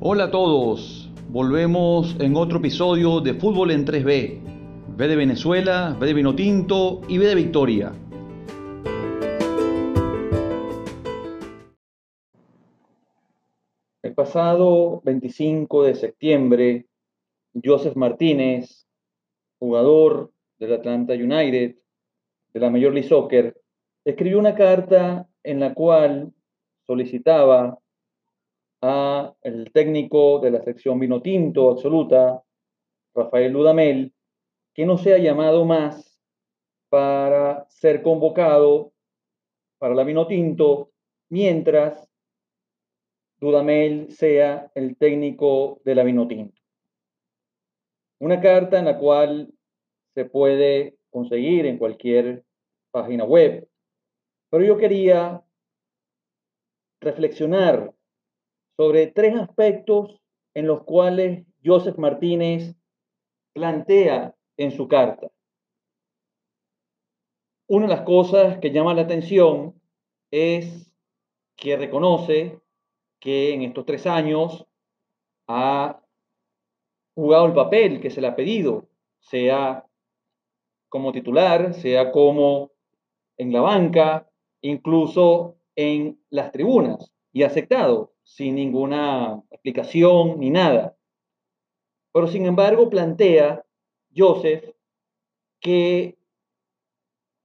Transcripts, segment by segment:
Hola a todos, volvemos en otro episodio de Fútbol en 3B. B de Venezuela, B de Vinotinto y B de Victoria. El pasado 25 de septiembre, Joseph Martínez, jugador del Atlanta United, de la Major League Soccer, escribió una carta en la cual solicitaba a el técnico de la sección vino tinto absoluta, Rafael Dudamel, que no sea llamado más para ser convocado para la vino tinto mientras Dudamel sea el técnico de la vino tinto. Una carta en la cual se puede conseguir en cualquier página web, pero yo quería reflexionar sobre tres aspectos en los cuales Joseph Martínez plantea en su carta. Una de las cosas que llama la atención es que reconoce que en estos tres años ha jugado el papel que se le ha pedido, sea como titular, sea como en la banca, incluso en las tribunas, y aceptado sin ninguna explicación ni nada. Pero sin embargo plantea Joseph que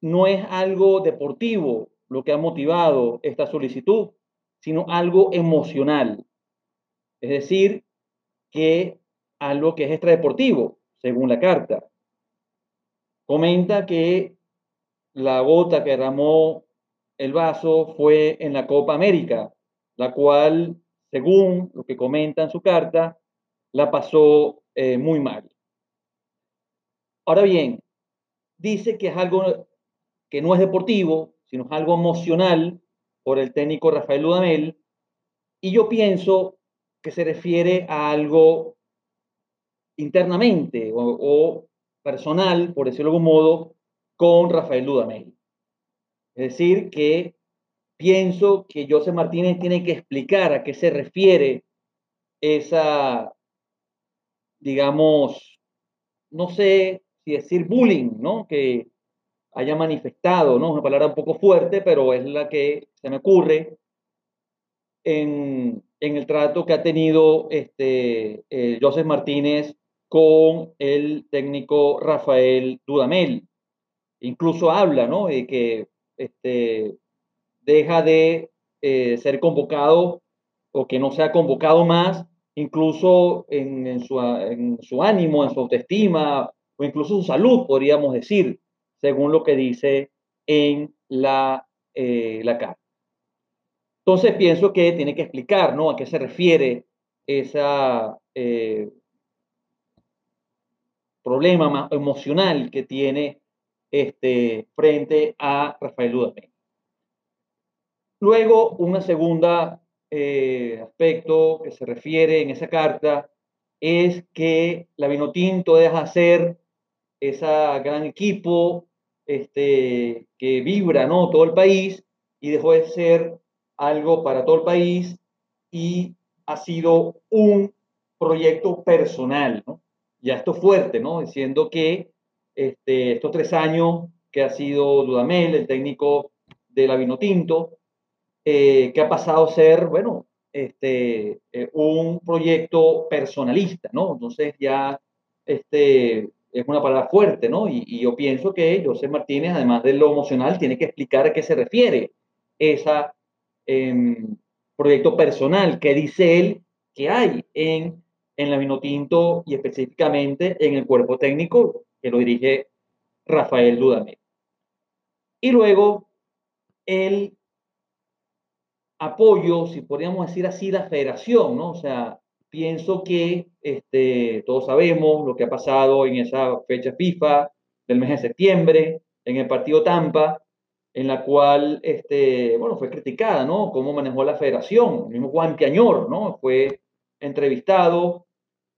no es algo deportivo lo que ha motivado esta solicitud, sino algo emocional. Es decir, que algo que es extradeportivo, según la carta. Comenta que la gota que derramó el vaso fue en la Copa América, la cual, según lo que comenta en su carta, la pasó eh, muy mal. Ahora bien, dice que es algo que no es deportivo, sino es algo emocional por el técnico Rafael Ludamel, y yo pienso que se refiere a algo internamente o, personal, por decirlo de algún modo, con Rafael Ludamel. Es decir, que pienso que José Martínez tiene que explicar a qué se refiere esa, digamos, no sé si decir bullying, ¿no? Que haya manifestado, ¿no? Una palabra un poco fuerte, pero es la que se me ocurre en, el trato que ha tenido este, eh, José Martínez con el técnico Rafael Dudamel. Incluso habla, ¿no? De que este, deja de eh, ser convocado o que no sea convocado más, incluso en, su, ánimo, en su autoestima o incluso su salud, podríamos decir, según lo que dice en la, eh, la carta. Entonces pienso que tiene que explicar ¿no? a qué se refiere ese eh, problema emocional que tiene este, frente a Rafael Dudamel. Luego, un segundo eh, aspecto que se refiere en esa carta es que la Vinotinto deja ser ese gran equipo este, que vibra ¿no? todo el país y dejó de ser algo para todo el país y ha sido un proyecto personal. Ya esto fuerte, ¿no? diciendo que este, estos tres años que ha sido Dudamel, el técnico de la Vinotinto, eh, que ha pasado a ser, bueno, este, eh, un proyecto personalista, ¿no? Entonces ya este, es una palabra fuerte, ¿no? Y, yo pienso que José Martínez, además de lo emocional, tiene que explicar a qué se refiere ese em, proyecto personal que dice él que hay en, en la Vinotinto y específicamente en el cuerpo técnico que lo dirige Rafael Dudamel. Y luego, él apoyo, si podríamos decir así, la federación, ¿no? O sea, pienso que este, todos sabemos lo que ha pasado en esa fecha FIFA del mes de septiembre, en el partido Tampa, en la cual, este, bueno, fue criticada, ¿no? Cómo manejó la federación. El mismo Juan Piañor, ¿no? Fue entrevistado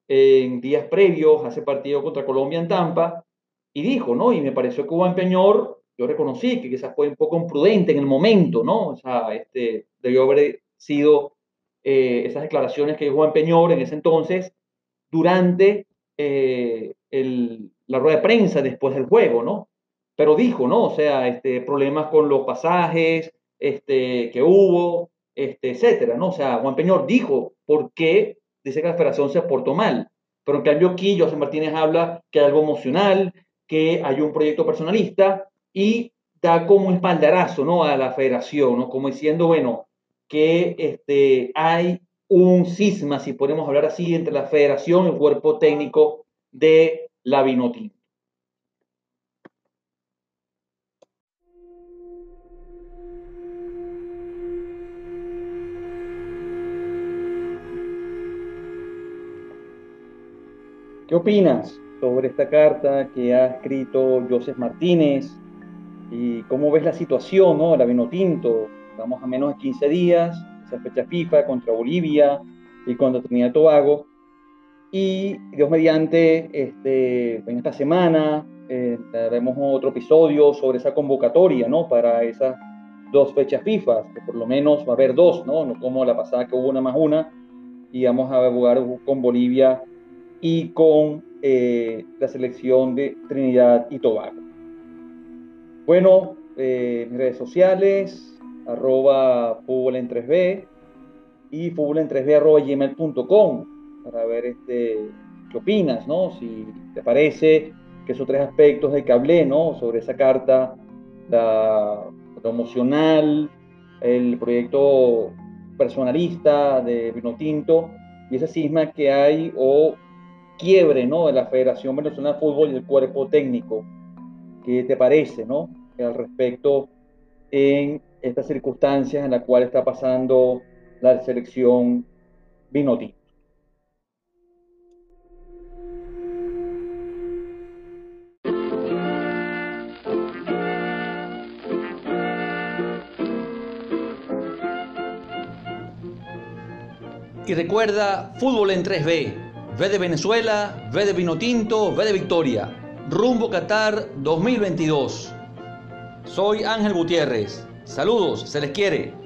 en días previos a ese partido contra Colombia en Tampa y dijo, ¿no? Y me pareció que Juan Piañor yo reconocí que quizás fue un poco imprudente en el momento, ¿no? O sea, este, debió haber sido eh, esas declaraciones que dijo Juan Peñor en ese entonces durante eh, el, la rueda de prensa después del juego, ¿no? Pero dijo, ¿no? O sea, este, problemas con los pasajes este, que hubo, este, etcétera, ¿no? O sea, Juan Peñor dijo por qué dice que la federación se portó mal. Pero en cambio aquí José Martínez habla que hay algo emocional, que hay un proyecto personalista y da como espaldarazo ¿no? a la federación, ¿no? como diciendo, bueno, que este, hay un cisma, si podemos hablar así, entre la federación y el cuerpo técnico de la Vinotinto. ¿Qué opinas sobre esta carta que ha escrito Joseph Martínez? ¿Y cómo ves la situación, no? La Vinotinto, estamos a menos de 15 días, esa fecha FIFA contra Bolivia y contra Trinidad y Tobago. Y Dios mediante, este, en esta semana eh, haremos otro episodio sobre esa convocatoria, ¿no? Para esas dos fechas FIFA, que por lo menos va a haber dos, ¿no? No como la pasada que hubo una más una, y vamos a jugar con Bolivia y con eh, la selección de Trinidad y Tobago. Bueno, eh, mis redes sociales, arroba fútbol en 3B y fútbol en 3B arroba para ver este, qué opinas, ¿no? Si te parece que esos tres aspectos de que hablé, ¿no? Sobre esa carta, la, lo emocional, el proyecto personalista de Vinotinto y esa cisma que hay o quiebre ¿no? de la Federación Venezolana de Fútbol y el cuerpo técnico. ¿Qué te parece ¿no? al respecto en estas circunstancias en las cuales está pasando la selección Vinoti? Y recuerda, fútbol en 3B V de Venezuela, V de Vinotinto, V de Victoria. Rumbo Qatar 2022. Soy Ángel Gutiérrez. Saludos, se les quiere.